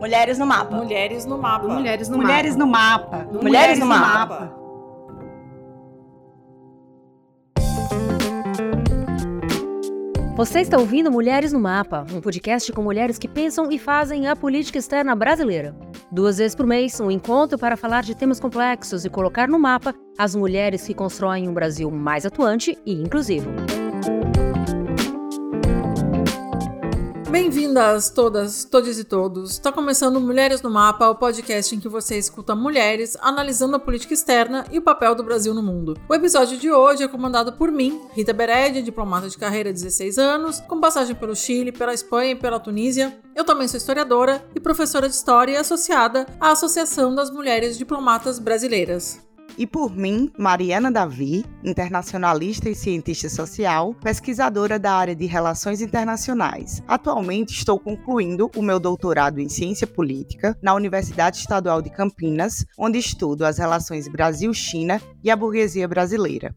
Mulheres no mapa. Mulheres no mapa. Mulheres no Mulheres mapa. no mapa. Mulheres, Mulheres no, mapa. mapa. Você está ouvindo Mulheres no Mapa, um podcast com mulheres que pensam e fazem a política externa brasileira. Duas vezes por mês, um encontro para falar de temas complexos e colocar no mapa as mulheres que constroem um Brasil mais atuante e inclusivo. Bem-vindas todas, todos e todos. Está começando Mulheres no Mapa, o podcast em que você escuta mulheres analisando a política externa e o papel do Brasil no mundo. O episódio de hoje é comandado por mim, Rita Bered, diplomata de carreira de 16 anos, com passagem pelo Chile, pela Espanha e pela Tunísia. Eu também sou historiadora e professora de história associada à Associação das Mulheres Diplomatas Brasileiras. E por mim, Mariana Davi, internacionalista e cientista social, pesquisadora da área de Relações Internacionais. Atualmente estou concluindo o meu doutorado em Ciência Política na Universidade Estadual de Campinas, onde estudo as relações Brasil-China e a burguesia brasileira.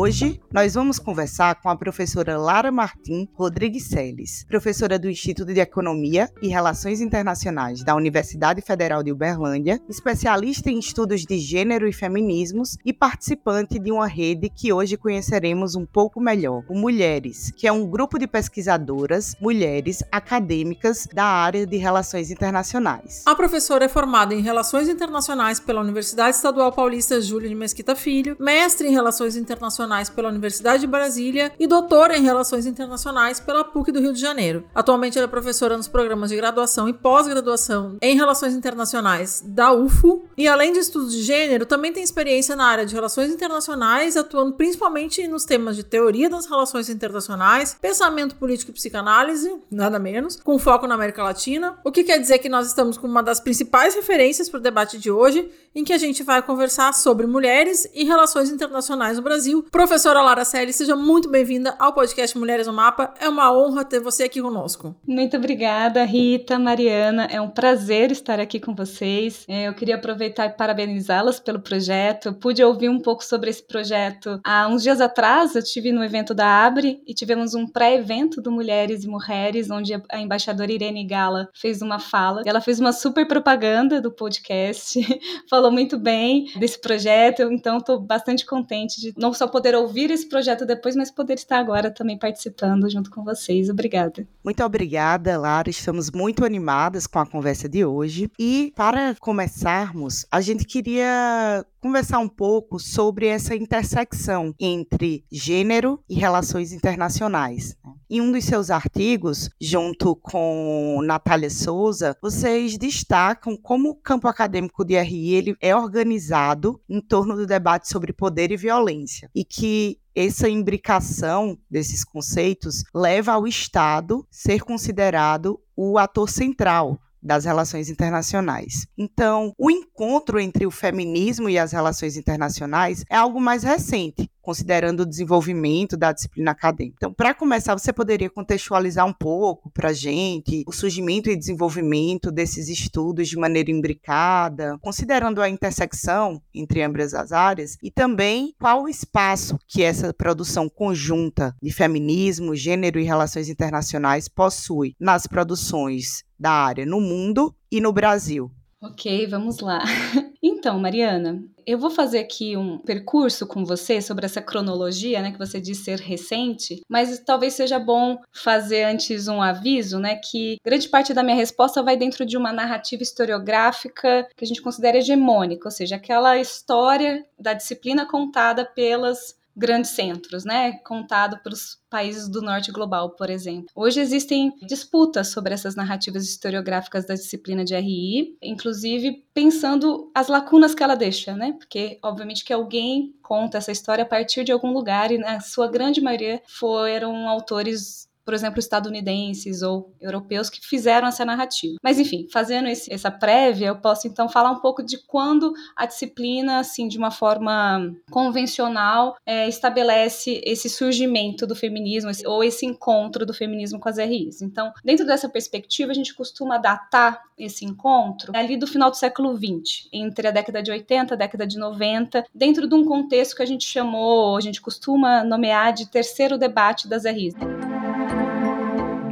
Hoje, nós vamos conversar com a professora Lara Martim Rodrigues Celes, professora do Instituto de Economia e Relações Internacionais da Universidade Federal de Uberlândia, especialista em estudos de gênero e feminismos e participante de uma rede que hoje conheceremos um pouco melhor, o Mulheres, que é um grupo de pesquisadoras, mulheres acadêmicas da área de relações internacionais. A professora é formada em Relações Internacionais pela Universidade Estadual Paulista Júlio de Mesquita Filho, mestre em Relações Internacionais Internacionais pela Universidade de Brasília e doutora em Relações Internacionais pela PUC do Rio de Janeiro. Atualmente ela é professora nos programas de graduação e pós-graduação em Relações Internacionais da UFO e além de estudos de gênero, também tem experiência na área de relações internacionais, atuando principalmente nos temas de teoria das relações internacionais, pensamento político e psicanálise, nada menos, com foco na América Latina, o que quer dizer que nós estamos com uma das principais referências para o debate de hoje, em que a gente vai conversar sobre mulheres e relações internacionais no Brasil, Professora Lara Selle, seja muito bem-vinda ao podcast Mulheres no Mapa. É uma honra ter você aqui conosco. Muito obrigada, Rita, Mariana. É um prazer estar aqui com vocês. É, eu queria aproveitar e parabenizá-las pelo projeto. Pude ouvir um pouco sobre esse projeto há uns dias atrás. Eu tive no evento da Abre e tivemos um pré-evento do Mulheres e Mulheres, onde a embaixadora Irene Gala fez uma fala. Ela fez uma super propaganda do podcast, falou muito bem desse projeto. Então, estou bastante contente de não só poder poder ouvir esse projeto depois, mas poder estar agora também participando junto com vocês. Obrigada. Muito obrigada, Lara. Estamos muito animadas com a conversa de hoje. E para começarmos, a gente queria conversar um pouco sobre essa intersecção entre gênero e relações internacionais. Né? Em um dos seus artigos, junto com Natália Souza, vocês destacam como o campo acadêmico de RI ele é organizado em torno do debate sobre poder e violência e que essa imbricação desses conceitos leva ao Estado ser considerado o ator central das relações internacionais. Então, o encontro entre o feminismo e as relações internacionais é algo mais recente, considerando o desenvolvimento da disciplina acadêmica. Então, para começar, você poderia contextualizar um pouco para a gente o surgimento e desenvolvimento desses estudos de maneira imbricada, considerando a intersecção entre ambas as áreas e também qual o espaço que essa produção conjunta de feminismo, gênero e relações internacionais possui nas produções da área no mundo e no Brasil. Ok, vamos lá. Então, Mariana, eu vou fazer aqui um percurso com você sobre essa cronologia, né, que você disse ser recente, mas talvez seja bom fazer antes um aviso, né, que grande parte da minha resposta vai dentro de uma narrativa historiográfica que a gente considera hegemônica, ou seja, aquela história da disciplina contada pelas grandes centros, né? Contado pelos países do norte global, por exemplo. Hoje existem disputas sobre essas narrativas historiográficas da disciplina de RI, inclusive pensando as lacunas que ela deixa, né? Porque, obviamente, que alguém conta essa história a partir de algum lugar e, na sua grande maioria, foram autores por exemplo, estadunidenses ou europeus que fizeram essa narrativa. Mas, enfim, fazendo esse, essa prévia, eu posso então falar um pouco de quando a disciplina, assim, de uma forma convencional, é, estabelece esse surgimento do feminismo ou esse encontro do feminismo com as RIs. Então, dentro dessa perspectiva, a gente costuma datar esse encontro ali do final do século XX, entre a década de 80 e a década de 90, dentro de um contexto que a gente chamou, a gente costuma nomear de terceiro debate das RIs.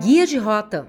Guia de Rota.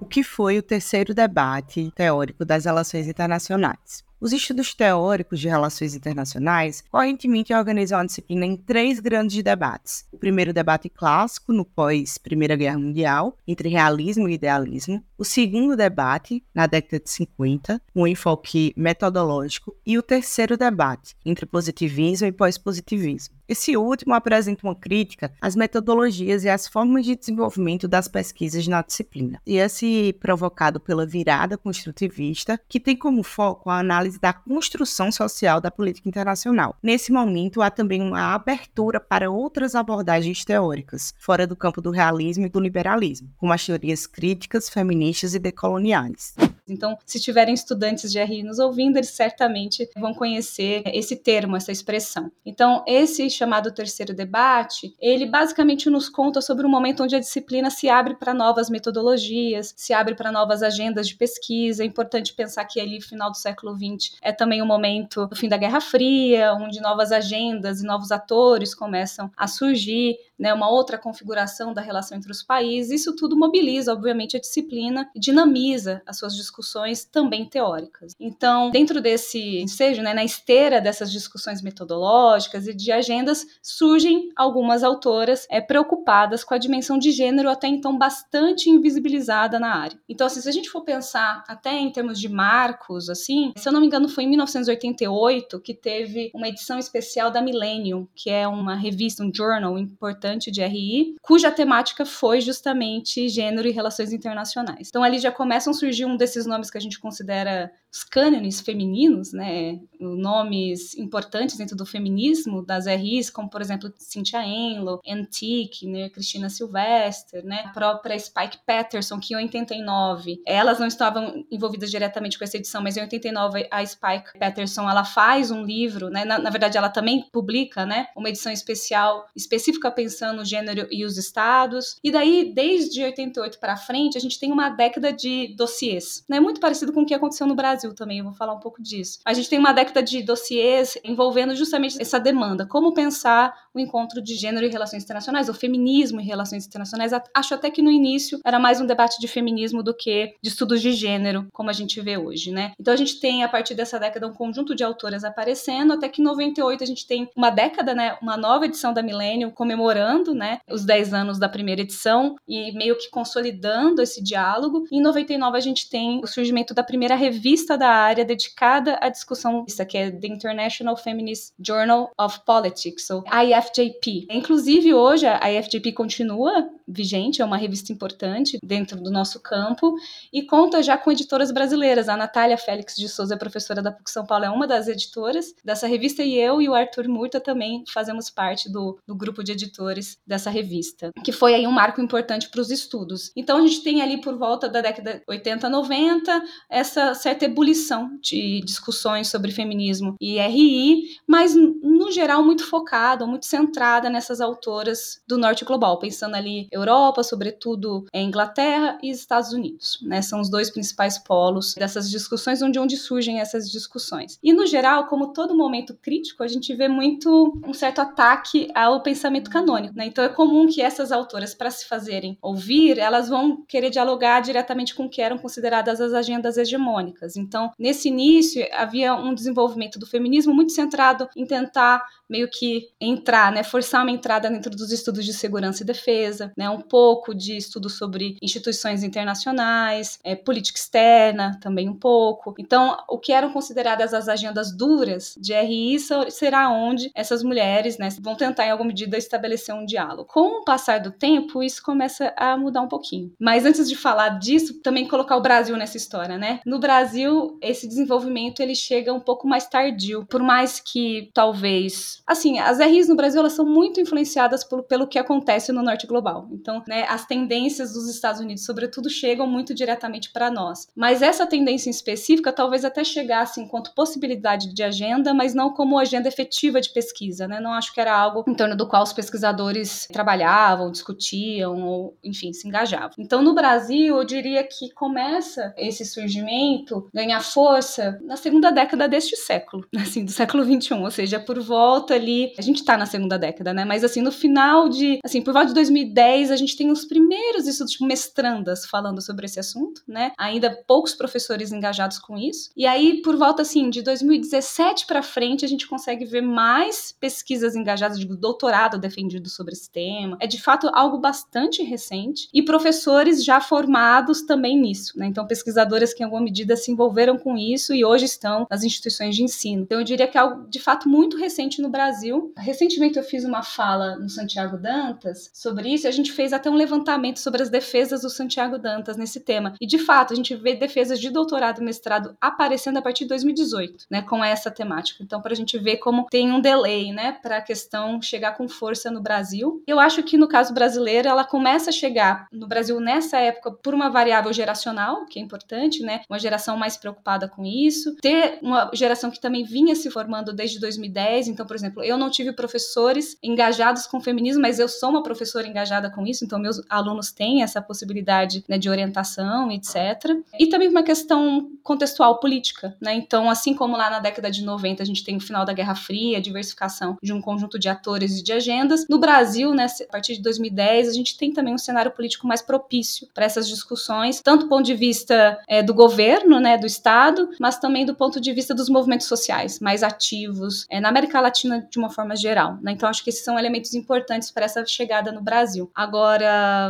O que foi o terceiro debate teórico das relações internacionais? Os estudos teóricos de relações internacionais correntemente organizam a disciplina em três grandes debates. O primeiro debate clássico, no pós-Primeira Guerra Mundial, entre realismo e idealismo. O segundo debate, na década de 50, um enfoque metodológico. E o terceiro debate, entre positivismo e pós-positivismo. Esse último apresenta uma crítica às metodologias e às formas de desenvolvimento das pesquisas na disciplina. E esse provocado pela virada construtivista, que tem como foco a análise da construção social da política internacional. Nesse momento, há também uma abertura para outras abordagens teóricas, fora do campo do realismo e do liberalismo, como as teorias críticas, feministas e decoloniais. Então, se tiverem estudantes de RI nos ouvindo, eles certamente vão conhecer esse termo, essa expressão. Então, esse chamado terceiro debate, ele basicamente nos conta sobre um momento onde a disciplina se abre para novas metodologias, se abre para novas agendas de pesquisa. É importante pensar que ali, final do século XX, é também o um momento do fim da Guerra Fria, onde novas agendas e novos atores começam a surgir né, uma outra configuração da relação entre os países. Isso tudo mobiliza, obviamente, a disciplina e dinamiza as suas discussões também teóricas. Então, dentro desse ensejo, né, na esteira dessas discussões metodológicas e de agendas, surgem algumas autoras é, preocupadas com a dimensão de gênero até então bastante invisibilizada na área. Então, assim, se a gente for pensar até em termos de marcos, assim, se eu não me engano, foi em 1988 que teve uma edição especial da Millennium, que é uma revista, um journal importante de RI, cuja temática foi justamente gênero e relações internacionais. Então ali já começam a surgir um desses nomes que a gente considera os cânones femininos, né, nomes importantes dentro do feminismo das RIs, como por exemplo Cynthia Enlow, Antique, né, Cristina Sylvester, né, a própria Spike Patterson, que em 89, elas não estavam envolvidas diretamente com essa edição, mas em 89 a Spike Patterson, ela faz um livro, né, na, na verdade ela também publica, né, uma edição especial específica pensando o gênero e os estados, e daí desde 88 para frente a gente tem uma década de dossiês, né, muito parecido com o que aconteceu no Brasil Brasil também, eu vou falar um pouco disso. A gente tem uma década de dossiês envolvendo justamente essa demanda, como pensar o encontro de gênero e relações internacionais, o feminismo e relações internacionais. Acho até que no início era mais um debate de feminismo do que de estudos de gênero, como a gente vê hoje, né? Então a gente tem a partir dessa década um conjunto de autoras aparecendo, até que em 98 a gente tem uma década, né, uma nova edição da Millennium comemorando, né, os 10 anos da primeira edição e meio que consolidando esse diálogo. Em 99 a gente tem o surgimento da primeira revista revista da área dedicada à discussão, isso aqui é The International Feminist Journal of Politics, ou IFJP. Inclusive, hoje a IFJP continua vigente, é uma revista importante dentro do nosso campo e conta já com editoras brasileiras. A Natália Félix de Souza, professora da PUC São Paulo, é uma das editoras dessa revista e eu e o Arthur Murta também fazemos parte do, do grupo de editores dessa revista, que foi aí um marco importante para os estudos. Então a gente tem ali por volta da década 80, 90 essa certa ebulição de discussões sobre feminismo e RI, mas no geral muito focada, muito centrada nessas autoras do norte global, pensando ali Europa, sobretudo em Inglaterra e Estados Unidos, né? São os dois principais polos dessas discussões, onde onde surgem essas discussões. E no geral, como todo momento crítico, a gente vê muito um certo ataque ao pensamento canônico, né? Então é comum que essas autoras, para se fazerem ouvir, elas vão querer dialogar diretamente com o que eram consideradas as agendas hegemônicas. Então, nesse início, havia um desenvolvimento do feminismo muito centrado em tentar meio que entrar, né, forçar uma entrada dentro dos estudos de segurança e defesa, né, um pouco de estudo sobre instituições internacionais, é, política externa, também um pouco. Então, o que eram consideradas as agendas duras de RI será onde essas mulheres, né, vão tentar em alguma medida estabelecer um diálogo. Com o passar do tempo, isso começa a mudar um pouquinho. Mas antes de falar disso, também colocar o Brasil nessa história, né? No Brasil, esse desenvolvimento ele chega um pouco mais tardio, por mais que talvez, assim, as RIs no Brasil elas são muito influenciadas pelo, pelo que acontece no norte global. Então, né, as tendências dos Estados Unidos, sobretudo, chegam muito diretamente para nós. Mas essa tendência em específica talvez até chegasse enquanto possibilidade de agenda, mas não como agenda efetiva de pesquisa, né? Não acho que era algo em torno do qual os pesquisadores trabalhavam, discutiam ou, enfim, se engajavam. Então, no Brasil, eu diria que começa esse surgimento ganhar força na segunda década deste século, assim, do século 21, ou seja, por volta ali, a gente está na segunda década, né? Mas assim, no final de, assim, por volta de 2010 2010 a gente tem os primeiros estudos, tipo mestrandas, falando sobre esse assunto, né? Ainda poucos professores engajados com isso. E aí, por volta assim, de 2017 para frente, a gente consegue ver mais pesquisas engajadas, de doutorado defendido sobre esse tema. É de fato algo bastante recente. E professores já formados também nisso, né? Então, pesquisadoras que em alguma medida se envolveram com isso e hoje estão nas instituições de ensino. Então, eu diria que é algo de fato muito recente no Brasil. Recentemente eu fiz uma fala no Santiago Dantas sobre isso, e a gente fez até um levantamento sobre as defesas do Santiago Dantas nesse tema. E de fato, a gente vê defesas de doutorado e mestrado aparecendo a partir de 2018, né, com essa temática. Então, para a gente ver como tem um delay, né, para a questão chegar com força no Brasil. Eu acho que no caso brasileiro, ela começa a chegar no Brasil nessa época por uma variável geracional, que é importante, né, uma geração mais preocupada com isso, ter uma geração que também vinha se formando desde 2010. Então, por exemplo, eu não tive professores engajados com feminismo, mas eu sou uma professora engajada com isso, então meus alunos têm essa possibilidade né, de orientação, etc. E também uma questão contextual política, né? Então, assim como lá na década de 90 a gente tem o final da Guerra Fria, a diversificação de um conjunto de atores e de agendas, no Brasil, né, a partir de 2010, a gente tem também um cenário político mais propício para essas discussões, tanto do ponto de vista é, do governo, né, do Estado, mas também do ponto de vista dos movimentos sociais mais ativos é, na América Latina de uma forma geral. Né? Então, acho que esses são elementos importantes para essa chegada no Brasil.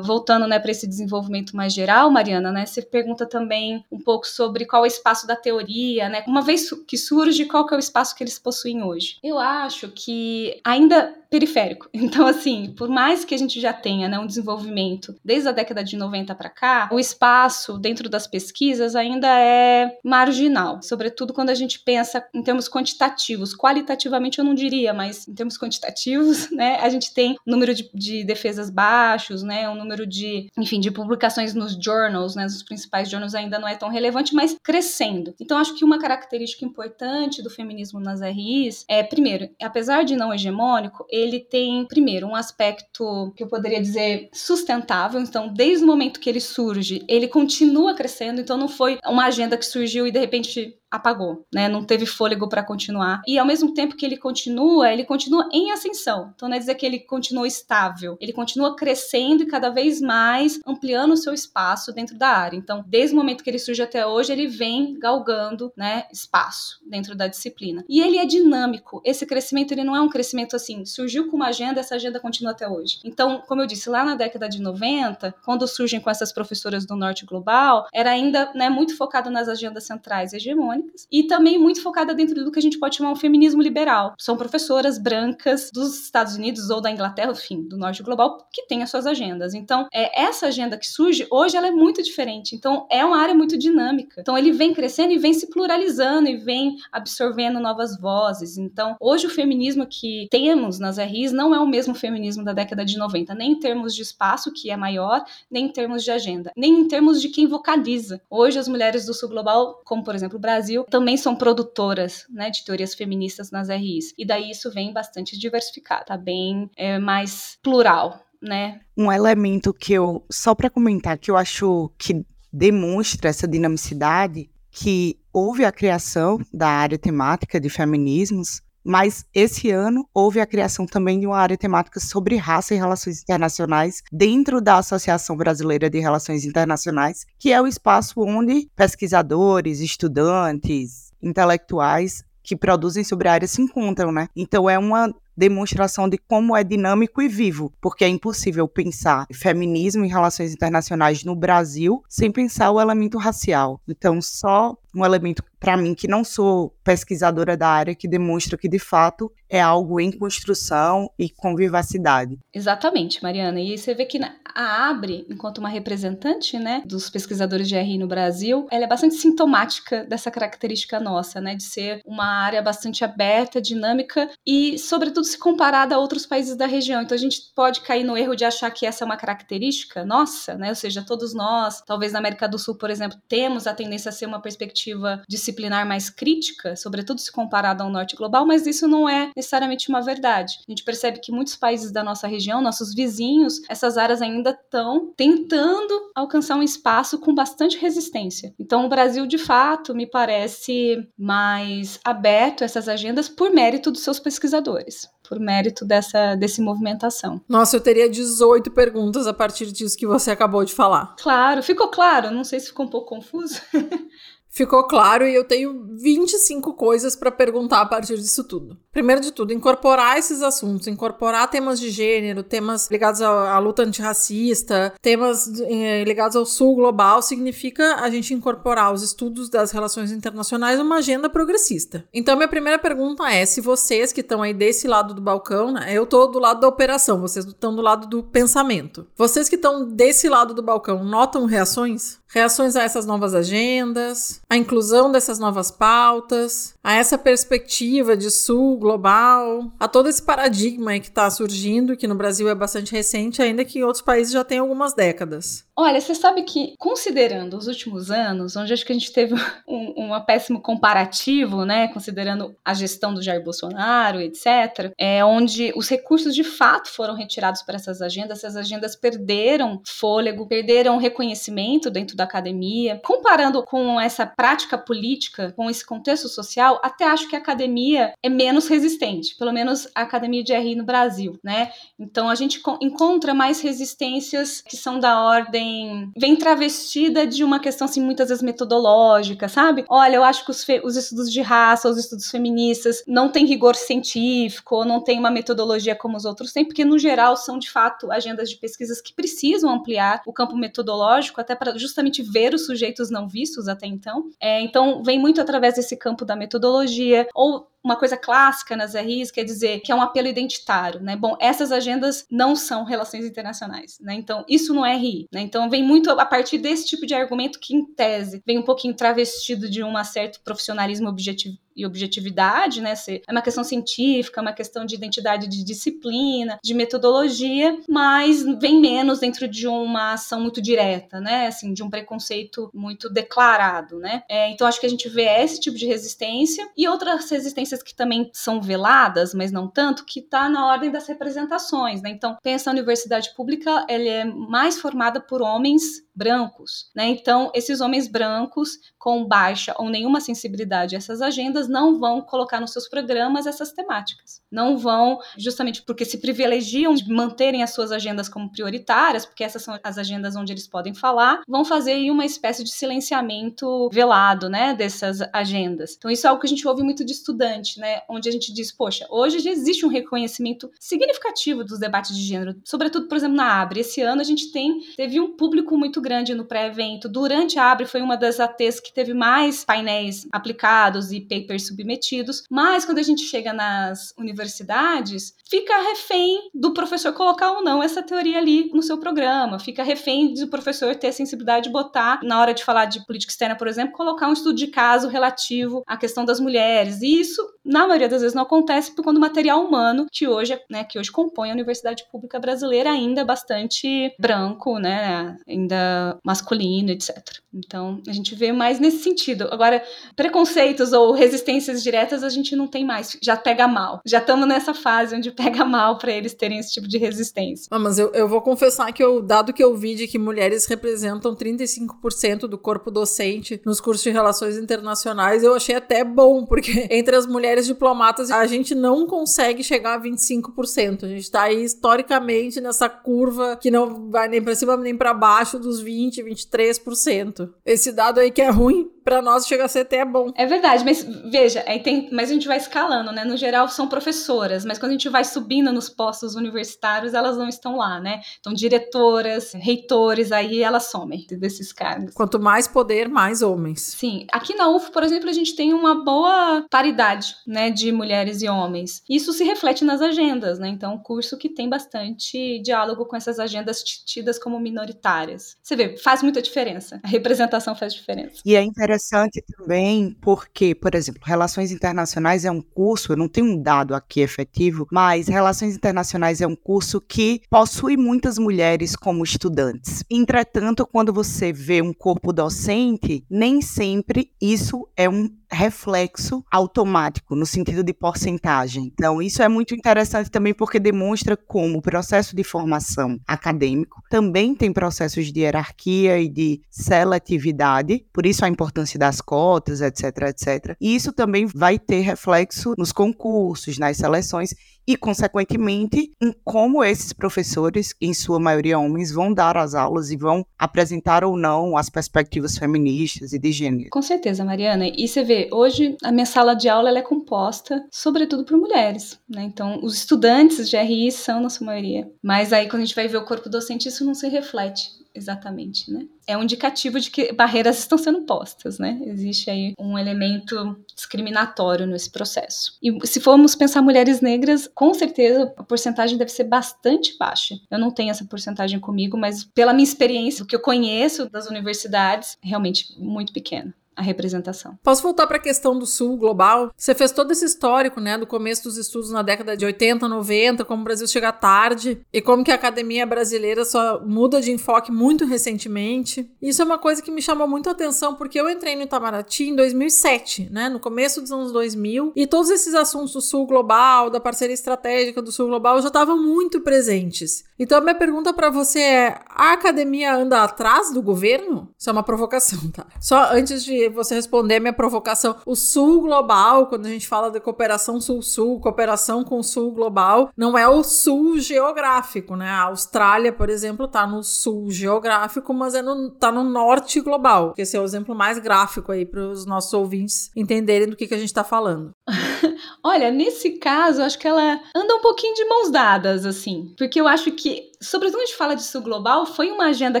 Voltando né, para esse desenvolvimento mais geral, Mariana, né, você pergunta também um pouco sobre qual é o espaço da teoria, né? Uma vez que surge, qual que é o espaço que eles possuem hoje? Eu acho que ainda periférico. Então, assim, por mais que a gente já tenha né, um desenvolvimento desde a década de 90 para cá, o espaço dentro das pesquisas ainda é marginal, sobretudo quando a gente pensa em termos quantitativos. Qualitativamente eu não diria, mas em termos quantitativos, né, a gente tem número de, de defesas baixos, né, um número de, enfim, de publicações nos journals, né, nos principais journals ainda não é tão relevante, mas crescendo. Então, acho que uma característica importante do feminismo nas RIs é, primeiro, apesar de não hegemônico, ele tem, primeiro, um aspecto que eu poderia dizer sustentável. Então, desde o momento que ele surge, ele continua crescendo. Então, não foi uma agenda que surgiu e de repente apagou, né? Não teve fôlego para continuar. E ao mesmo tempo que ele continua, ele continua em ascensão. Então não é dizer que ele continua estável, ele continua crescendo e cada vez mais ampliando o seu espaço dentro da área. Então, desde o momento que ele surge até hoje, ele vem galgando, né, espaço dentro da disciplina. E ele é dinâmico. Esse crescimento ele não é um crescimento assim, surgiu com uma agenda, essa agenda continua até hoje. Então, como eu disse, lá na década de 90, quando surgem com essas professoras do norte global, era ainda, né, muito focado nas agendas centrais hegemônicas e também muito focada dentro do que a gente pode chamar um feminismo liberal. São professoras brancas dos Estados Unidos ou da Inglaterra, enfim, do norte global, que têm as suas agendas. Então, é, essa agenda que surge hoje ela é muito diferente. Então, é uma área muito dinâmica. Então, ele vem crescendo e vem se pluralizando e vem absorvendo novas vozes. Então, hoje o feminismo que temos nas RIs não é o mesmo feminismo da década de 90, nem em termos de espaço, que é maior, nem em termos de agenda, nem em termos de quem vocaliza. Hoje, as mulheres do sul global, como por exemplo o Brasil, Brasil também são produtoras né, de teorias feministas nas RIs. E daí isso vem bastante diversificado, tá bem é, mais plural, né? Um elemento que eu, só para comentar, que eu acho que demonstra essa dinamicidade, que houve a criação da área temática de feminismos mas esse ano houve a criação também de uma área temática sobre raça e relações internacionais dentro da Associação Brasileira de Relações Internacionais, que é o espaço onde pesquisadores, estudantes, intelectuais que produzem sobre a área se encontram, né? Então é uma demonstração de como é dinâmico e vivo, porque é impossível pensar feminismo e relações internacionais no Brasil sem pensar o elemento racial. Então, só um elemento para mim que não sou pesquisadora da área que demonstra que de fato é algo em construção e com vivacidade. Exatamente, Mariana. E você vê que a Abre, enquanto uma representante, né, dos pesquisadores de RI no Brasil, ela é bastante sintomática dessa característica nossa, né, de ser uma área bastante aberta, dinâmica e, sobretudo, se comparada a outros países da região. Então a gente pode cair no erro de achar que essa é uma característica nossa, né? Ou seja, todos nós, talvez na América do Sul, por exemplo, temos a tendência a ser uma perspectiva disciplinar mais crítica, sobretudo se comparada ao norte global, mas isso não é necessariamente uma verdade. A gente percebe que muitos países da nossa região, nossos vizinhos, essas áreas ainda estão tentando alcançar um espaço com bastante resistência. Então o Brasil, de fato, me parece mais aberto a essas agendas por mérito dos seus pesquisadores por mérito dessa desse movimentação. Nossa, eu teria 18 perguntas a partir disso que você acabou de falar. Claro, ficou claro, não sei se ficou um pouco confuso. Ficou claro e eu tenho 25 coisas para perguntar a partir disso tudo. Primeiro de tudo, incorporar esses assuntos, incorporar temas de gênero, temas ligados à, luta antirracista, temas eh, ligados ao sul global, significa a gente incorporar os estudos das relações internacionais numa agenda progressista. Então, minha primeira pergunta é: se vocês que estão aí desse lado do balcão, né, eu tô do lado da operação, vocês estão do lado do pensamento. Vocês que estão desse lado do balcão, notam reações? Reações a essas novas agendas, a inclusão dessas novas pautas, a essa perspectiva de sul global, a todo esse paradigma que está surgindo, que no Brasil é bastante recente, ainda que em outros países já tem algumas décadas. Olha, você sabe que, considerando os últimos anos, onde acho que a gente teve um, um péssimo comparativo, né, considerando a gestão do Jair Bolsonaro, etc., é onde os recursos de fato foram retirados para essas agendas, essas agendas perderam fôlego, perderam reconhecimento dentro da academia. Comparando com essa prática política, com esse contexto social, até acho que a academia é menos resistente, pelo menos a academia de RI no Brasil, né? Então a gente encontra mais resistências que são da ordem vem, travestida de uma questão, assim, muitas vezes metodológica, sabe? Olha, eu acho que os, os estudos de raça, os estudos feministas não têm rigor científico, não tem uma metodologia como os outros têm, porque, no geral, são, de fato, agendas de pesquisas que precisam ampliar o campo metodológico, até para justamente ver os sujeitos não vistos até então. É, então, vem muito através desse campo da metodologia, ou uma coisa clássica nas RIs, quer dizer que é um apelo identitário, né? Bom, essas agendas não são relações internacionais, né? Então, isso não é RI, né? Então, vem muito a partir desse tipo de argumento que, em tese, vem um pouquinho travestido de um certo profissionalismo objetivo e objetividade, né? É uma questão científica, uma questão de identidade de disciplina, de metodologia, mas vem menos dentro de uma ação muito direta, né? Assim, de um preconceito muito declarado, né? É, então acho que a gente vê esse tipo de resistência e outras resistências que também são veladas, mas não tanto, que está na ordem das representações, né? Então pensa a universidade pública, ela é mais formada por homens brancos, né? Então, esses homens brancos com baixa ou nenhuma sensibilidade a essas agendas não vão colocar nos seus programas essas temáticas. Não vão, justamente porque se privilegiam de manterem as suas agendas como prioritárias, porque essas são as agendas onde eles podem falar, vão fazer uma espécie de silenciamento velado, né, dessas agendas. Então, isso é algo que a gente ouve muito de estudante, né, onde a gente diz, poxa, hoje já existe um reconhecimento significativo dos debates de gênero, sobretudo, por exemplo, na Abre. Esse ano a gente tem teve um público muito grande no pré-evento. Durante a Abre foi uma das ATs que teve mais painéis aplicados e papers submetidos, mas quando a gente chega nas universidades, fica refém do professor colocar ou não essa teoria ali no seu programa, fica refém do professor ter a sensibilidade de botar, na hora de falar de política externa, por exemplo, colocar um estudo de caso relativo à questão das mulheres. E isso, na maioria das vezes, não acontece porque quando o material humano, que hoje, né, que hoje compõe a Universidade Pública Brasileira, ainda é bastante branco, né, ainda masculino, etc. Então, a gente vê mais nesse sentido. Agora, preconceitos ou resistências diretas a gente não tem mais, já pega mal. Já estamos nessa fase onde pega mal para eles terem esse tipo de resistência. Ah, mas eu, eu vou confessar que o dado que eu vi de que mulheres representam 35% do corpo docente nos cursos de relações internacionais, eu achei até bom, porque entre as mulheres diplomatas a gente não consegue chegar a 25%. A gente tá aí historicamente nessa curva que não vai nem para cima nem para baixo dos 20, 23%. Esse dado aí que é ruim ruim para nós chega a ser até bom. É verdade, mas veja, aí tem, mas a gente vai escalando, né? No geral são professoras, mas quando a gente vai subindo nos postos universitários, elas não estão lá, né? Então diretoras, reitores, aí elas somem desses cargos. Quanto mais poder, mais homens. Sim, aqui na UF, por exemplo, a gente tem uma boa paridade, né, de mulheres e homens. Isso se reflete nas agendas, né? Então, um curso que tem bastante diálogo com essas agendas tidas como minoritárias. Você vê, faz muita diferença. A representação faz diferença. E é interessante interessante também porque, por exemplo, Relações Internacionais é um curso, eu não tenho um dado aqui efetivo, mas Relações Internacionais é um curso que possui muitas mulheres como estudantes. Entretanto, quando você vê um corpo docente, nem sempre isso é um reflexo automático, no sentido de porcentagem. Então, isso é muito interessante também porque demonstra como o processo de formação acadêmico também tem processos de hierarquia e de seletividade, por isso a importância das cotas, etc, etc. E isso também vai ter reflexo nos concursos, nas seleções e, consequentemente, em como esses professores, em sua maioria homens, vão dar as aulas e vão apresentar ou não as perspectivas feministas e de gênero. Com certeza, Mariana. E você vê, hoje a minha sala de aula é composta, sobretudo, por mulheres. Né? Então, os estudantes de RI são na sua maioria. Mas aí, quando a gente vai ver o corpo docente, isso não se reflete exatamente, né? É um indicativo de que barreiras estão sendo postas, né? Existe aí um elemento discriminatório nesse processo. E se formos pensar mulheres negras, com certeza a porcentagem deve ser bastante baixa. Eu não tenho essa porcentagem comigo, mas pela minha experiência, o que eu conheço das universidades, realmente muito pequena a representação. Posso voltar para a questão do Sul global? Você fez todo esse histórico, né, do começo dos estudos na década de 80, 90, como o Brasil chega tarde e como que a academia brasileira só muda de enfoque muito recentemente. Isso é uma coisa que me chamou muito a atenção porque eu entrei no Itamaraty em 2007, né, no começo dos anos 2000, e todos esses assuntos do Sul global, da parceria estratégica do Sul global já estavam muito presentes. Então a minha pergunta para você é: a academia anda atrás do governo? Isso é uma provocação, tá? Só antes de você responder a minha provocação. O Sul Global, quando a gente fala de cooperação Sul-Sul, cooperação com o Sul Global, não é o Sul geográfico, né? A Austrália, por exemplo, tá no Sul geográfico, mas é no, tá no Norte global. Esse é o exemplo mais gráfico aí para os nossos ouvintes entenderem do que, que a gente está falando. Olha, nesse caso, acho que ela anda um pouquinho de mãos dadas, assim. Porque eu acho que, sobretudo a gente fala de sul global, foi uma agenda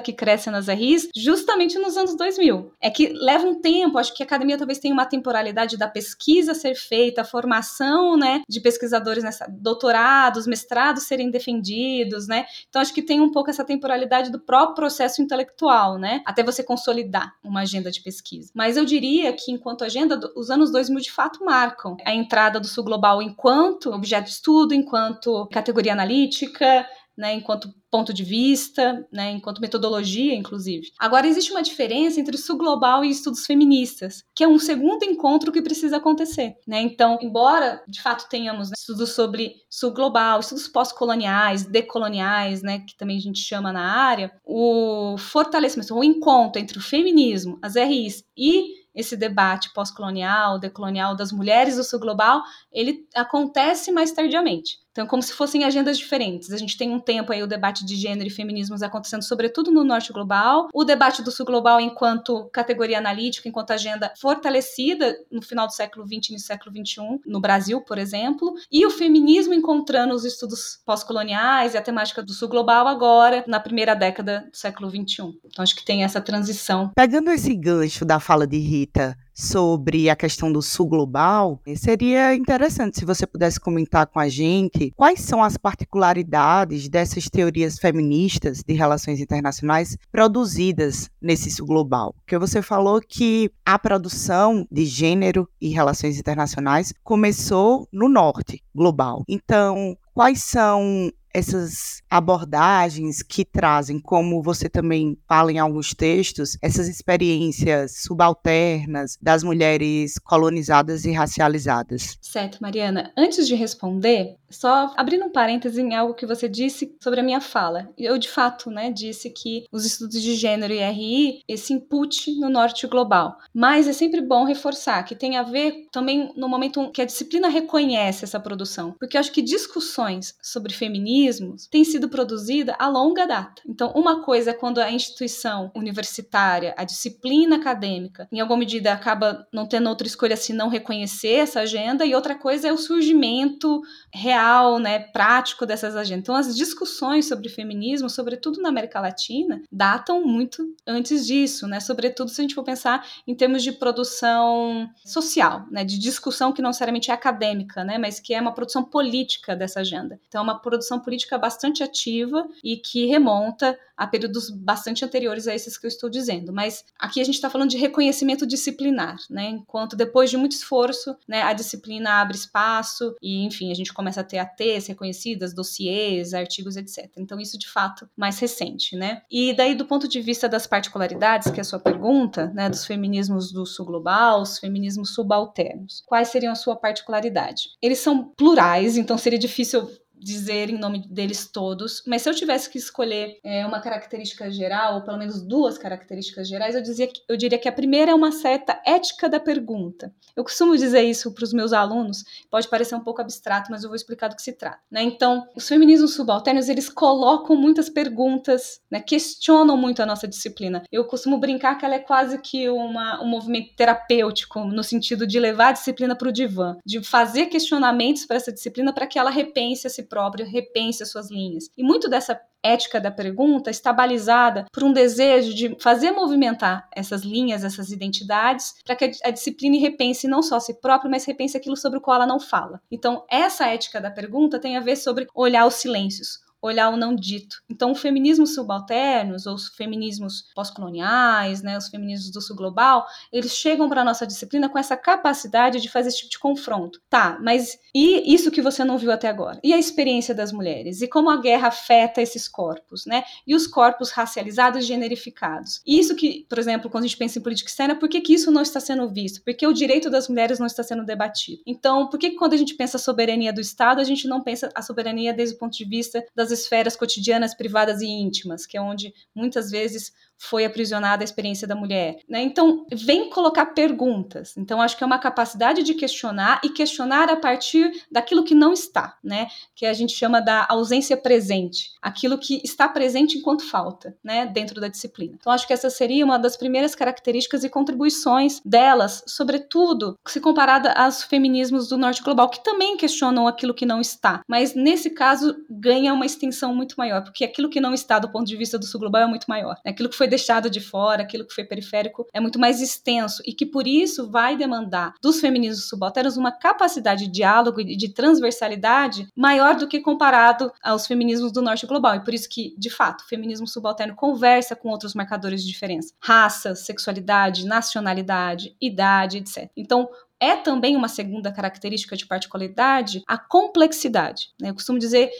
que cresce nas RIs justamente nos anos 2000. É que leva um tempo, acho que a academia talvez tenha uma temporalidade da pesquisa ser feita, a formação, né, de pesquisadores, nessa, doutorados, mestrados serem defendidos, né? Então acho que tem um pouco essa temporalidade do próprio processo intelectual, né? Até você consolidar uma agenda de pesquisa. Mas eu diria que enquanto agenda, os anos 2000 de fato marcam a entrada do sul global enquanto objeto de estudo, enquanto categoria analítica, né, enquanto ponto de vista, né, enquanto metodologia, inclusive. Agora, existe uma diferença entre sul global e estudos feministas, que é um segundo encontro que precisa acontecer. Né? Então, embora de fato tenhamos né, estudos sobre sul global, estudos pós-coloniais, decoloniais, né, que também a gente chama na área, o fortalecimento, o encontro entre o feminismo, as RIs e esse debate pós-colonial, decolonial das mulheres do sul global, ele acontece mais tardiamente. Então, como se fossem agendas diferentes. A gente tem um tempo aí o debate de gênero e feminismos acontecendo, sobretudo no norte global, o debate do sul global enquanto categoria analítica, enquanto agenda fortalecida no final do século XX e no século XXI, no Brasil, por exemplo, e o feminismo encontrando os estudos pós-coloniais e a temática do sul global agora, na primeira década do século XXI. Então, acho que tem essa transição. Pegando esse gancho da fala de Rita, sobre a questão do sul global, seria interessante se você pudesse comentar com a gente quais são as particularidades dessas teorias feministas de relações internacionais produzidas nesse sul global. Porque você falou que a produção de gênero e relações internacionais começou no norte global. Então, quais são essas abordagens que trazem, como você também fala em alguns textos, essas experiências subalternas das mulheres colonizadas e racializadas. Certo, Mariana. Antes de responder, só abrindo um parêntese em algo que você disse sobre a minha fala. Eu, de fato, né, disse que os estudos de gênero e RI, esse input no norte global. Mas é sempre bom reforçar que tem a ver também no momento que a disciplina reconhece essa produção. Porque eu acho que discussões sobre feminismos têm sido produzidas a longa data. Então, uma coisa é quando a instituição universitária, a disciplina acadêmica, em alguma medida acaba não tendo outra escolha se não reconhecer essa agenda, e outra coisa é o surgimento real real, né, prático dessas agendas. Então, as discussões sobre feminismo, sobretudo na América Latina, datam muito antes disso, né? Sobretudo se a gente for pensar em termos de produção social, né, de discussão que não necessariamente é acadêmica, né, mas que é uma produção política dessa agenda. Então, é uma produção política bastante ativa e que remonta a períodos bastante anteriores a esses que eu estou dizendo. Mas aqui a gente está falando de reconhecimento disciplinar, né? Enquanto depois de muito esforço, né, a disciplina abre espaço e, enfim, a gente começa a ter ATs reconhecidas, dossiês, artigos, etc. Então, isso de fato mais recente, né? E daí, do ponto de vista das particularidades, que é a sua pergunta, né, dos feminismos do sul global, os feminismos subalternos, quais seriam a sua particularidade? Eles são plurais, então seria difícil dizer em nome deles todos, mas se eu tivesse que escolher é, uma característica geral, ou pelo menos duas características gerais, eu, dizia, eu diria que a primeira é uma certa ética da pergunta. Eu costumo dizer isso para os meus alunos, pode parecer um pouco abstrato, mas eu vou explicar do que se trata. Né? Então, os feminismos subalternos, eles colocam muitas perguntas, né? questionam muito a nossa disciplina. Eu costumo brincar que ela é quase que uma, um movimento terapêutico, no sentido de levar a disciplina para o divã, de fazer questionamentos para essa disciplina para que ela repense a própria, repense as suas linhas. E muito dessa ética da pergunta está balizada por um desejo de fazer movimentar essas linhas, essas identidades, para que a disciplina repense não só si própria, mas repense aquilo sobre o qual ela não fala. Então, essa ética da pergunta tem a ver sobre olhar os silêncios, olhar o não dito. Então, os feminismos subalternos, ou os feminismos pós-coloniais, né, os feminismos do sul global, eles chegam para a nossa disciplina com essa capacidade de fazer esse tipo de confronto. Tá, mas e isso que você não viu até agora? E a experiência das mulheres? E como a guerra afeta esses corpos, né? E os corpos racializados e generificados? E isso que, por exemplo, quando a gente pensa em política externa, por que, que isso não está sendo visto? Porque o direito das mulheres não está sendo debatido. Então, por que, que quando a gente pensa a soberania do Estado, a gente não pensa a soberania desde o ponto de vista das esferas cotidianas, privadas e íntimas, que é onde muitas vezes foi aprisionada a experiência da mulher. Né? Então, vem colocar perguntas. Então, acho que é uma capacidade de questionar e questionar a partir daquilo que não está, né? que a gente chama da ausência presente, aquilo que está presente enquanto falta né? dentro da disciplina. Então, acho que essa seria uma das primeiras características e contribuições delas, sobretudo se comparada aos feminismos do norte global, que também questionam aquilo que não está, mas nesse caso ganha uma extensão muito maior, porque aquilo que não está do ponto de vista do sul global é muito maior. Aquilo que foi deixado de fora, aquilo que foi periférico, é muito mais extenso e que por isso vai demandar dos feminismos subalternos uma capacidade de diálogo e de transversalidade maior do que comparado aos feminismos do norte global. E por isso que, de fato, o feminismo subalterno conversa com outros marcadores de diferença: raça, sexualidade, nacionalidade, idade, etc. Então, é também uma segunda característica de particularidade a complexidade. Né? Eu costumo dizer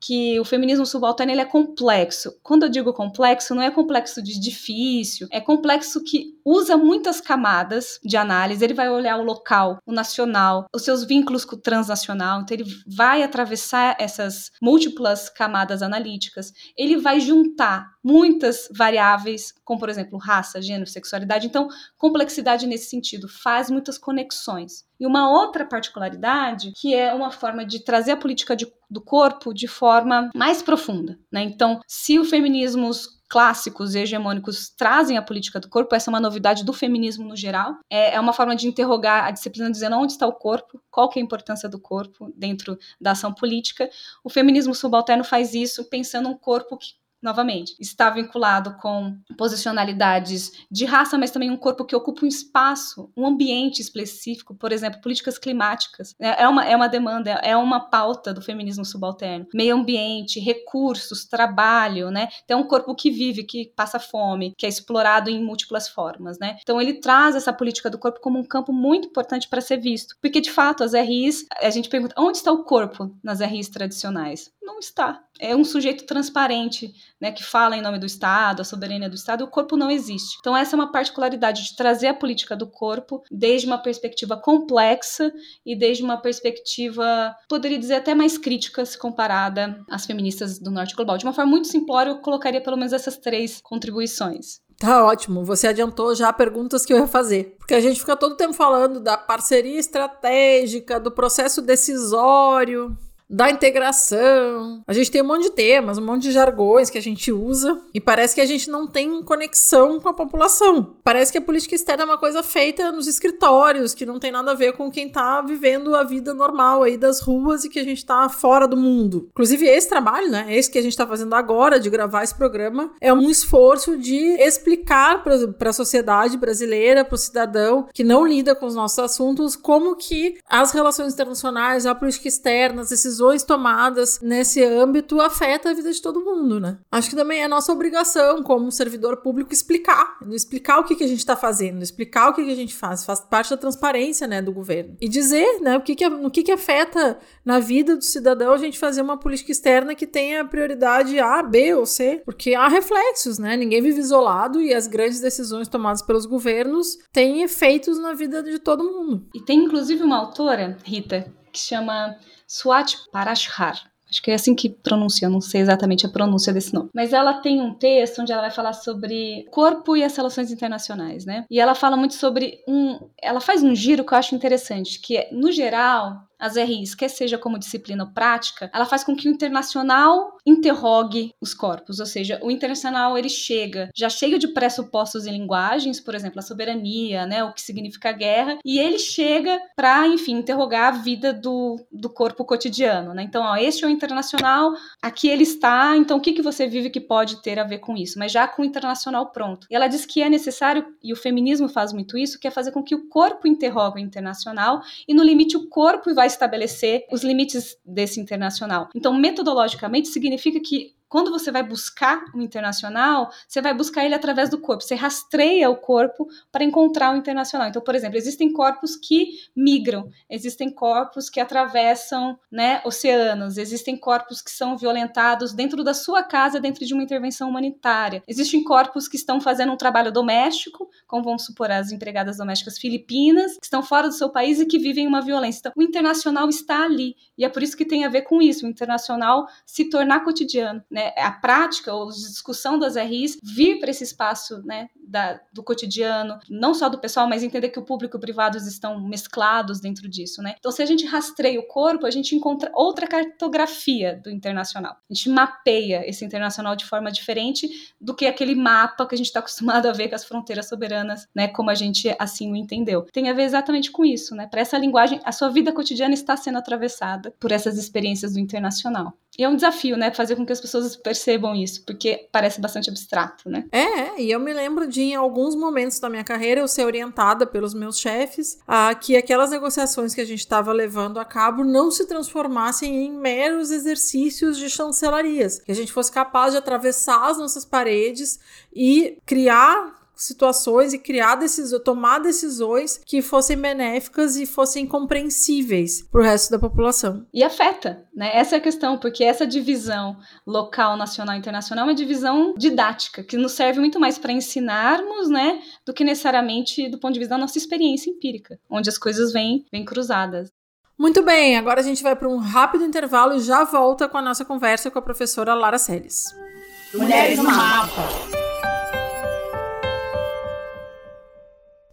que o feminismo subalterno ele é complexo. Quando eu digo complexo, não é complexo de difícil, é complexo que usa muitas camadas de análise. Ele vai olhar o local, o nacional, os seus vínculos com o transnacional. Então, ele vai atravessar essas múltiplas camadas analíticas. Ele vai juntar muitas variáveis, como por exemplo raça, gênero, sexualidade. Então, complexidade nesse sentido faz muitas conexões. E uma outra particularidade que é uma forma de trazer a política de, do corpo de forma mais profunda. Né? Então, se o feminismos clássicos e hegemônicos trazem a política do corpo, essa é uma novidade do feminismo no geral. É, é uma forma de interrogar a disciplina dizendo onde está o corpo, qual que é a importância do corpo dentro da ação política. O feminismo subalterno faz isso pensando um corpo que novamente, está vinculado com posicionalidades de raça, mas também um corpo que ocupa um espaço, um ambiente específico, por exemplo, políticas climáticas. É, é uma, é uma demanda, é uma pauta do feminismo subalterno. Meio ambiente, recursos, trabalho, né? Então, é um corpo que vive, que passa fome, que é explorado em múltiplas formas, né? Então, ele traz essa política do corpo como um campo muito importante para ser visto. Porque, de fato, as RIs, a gente pergunta, onde está o corpo nas RIs tradicionais? Não está. É um sujeito transparente, né, que fala em nome do Estado, a soberania do Estado, o corpo não existe. Então, essa é uma particularidade de trazer a política do corpo desde uma perspectiva complexa e desde uma perspectiva, poderia dizer, até mais crítica se comparada às feministas do Norte Global. De uma forma muito simplória, eu colocaria pelo menos essas três contribuições. Tá ótimo, você adiantou já perguntas que eu ia fazer. Porque a gente fica todo tempo falando da parceria estratégica, do processo decisório, da integração. A gente tem um monte de temas, um monte de jargões que a gente usa e parece que a gente não tem conexão com a população. Parece que a política externa é uma coisa feita nos escritórios, que não tem nada a ver com quem tá vivendo a vida normal aí das ruas e que a gente tá fora do mundo. Inclusive, esse trabalho, né, esse que a gente tá fazendo agora de gravar esse programa, é um esforço de explicar para a sociedade brasileira, para o cidadão que não lida com os nossos assuntos, como que as relações internacionais, a política externa, esses decisões tomadas nesse âmbito afeta a vida de todo mundo, né? Acho que também é nossa obrigação como servidor público explicar, explicar o que, que a gente está fazendo, explicar o que, que a gente faz, faz parte da transparência, né, do governo. E dizer, né, o que que, no que que afeta na vida do cidadão a gente fazer uma política externa que tenha prioridade A, B ou C, porque há reflexos, né? Ninguém vive isolado e as grandes decisões tomadas pelos governos têm efeitos na vida de todo mundo. E tem inclusive uma autora, Rita, que chama Swat Parashar. Acho que é assim que pronuncia, não sei exatamente a pronúncia desse nome. Mas ela tem um texto onde ela vai falar sobre corpo e as relações internacionais, né? E ela fala muito sobre um. Ela faz um giro que eu acho interessante, que é, no geral, as RIs, quer seja como disciplina ou prática, ela faz com que o internacional interrogue os corpos, ou seja, o internacional ele chega, já chega de pressupostos em linguagens, por exemplo, a soberania, né, o que significa guerra, e ele chega para, enfim, interrogar a vida do, do corpo cotidiano, né? Então, ó, este é o internacional, aqui ele está, então o que, que você vive que pode ter a ver com isso? Mas já com o internacional pronto. E ela diz que é necessário, e o feminismo faz muito isso, que é fazer com que o corpo interrogue o internacional, e no limite o corpo vai estabelecer os limites desse internacional. Então, metodologicamente, significa que quando você vai buscar o internacional, você vai buscar ele através do corpo. Você rastreia o corpo para encontrar o internacional. Então, por exemplo, existem corpos que migram, existem corpos que atravessam né, oceanos, existem corpos que são violentados dentro da sua casa, dentro de uma intervenção humanitária. Existem corpos que estão fazendo um trabalho doméstico, como vamos supor as empregadas domésticas filipinas, que estão fora do seu país e que vivem uma violência. Então, o internacional está ali. E é por isso que tem a ver com isso, o internacional se tornar cotidiano. Né? Né, a prática ou discussão das RIs vir para esse espaço né, da, do cotidiano, não só do pessoal, mas entender que o público e o privado estão mesclados dentro disso. Né? Então, se a gente rastreia o corpo, a gente encontra outra cartografia do internacional. A gente mapeia esse internacional de forma diferente do que aquele mapa que a gente está acostumado a ver com as fronteiras soberanas, né, como a gente assim o entendeu. Tem a ver exatamente com isso, né? Para essa linguagem, a sua vida cotidiana está sendo atravessada por essas experiências do internacional. E é um desafio, né, fazer com que as pessoas percebam isso, porque parece bastante abstrato, né? É, e eu me lembro de, em alguns momentos da minha carreira, eu ser orientada pelos meus chefes a que aquelas negociações que a gente estava levando a cabo não se transformassem em meros exercícios de chancelarias, que a gente fosse capaz de atravessar as nossas paredes e criar situações e criar decisões, tomar decisões que fossem benéficas e fossem compreensíveis para o resto da população. E afeta, né? Essa é a questão, porque essa divisão local, nacional e internacional é uma divisão didática, que nos serve muito mais para ensinarmos, né, do que necessariamente do ponto de vista da nossa experiência empírica, onde as coisas vêm, vêm cruzadas. Muito bem, agora a gente vai para um rápido intervalo e já volta com a nossa conversa com a professora Lara Seles. Mulheres no mapa.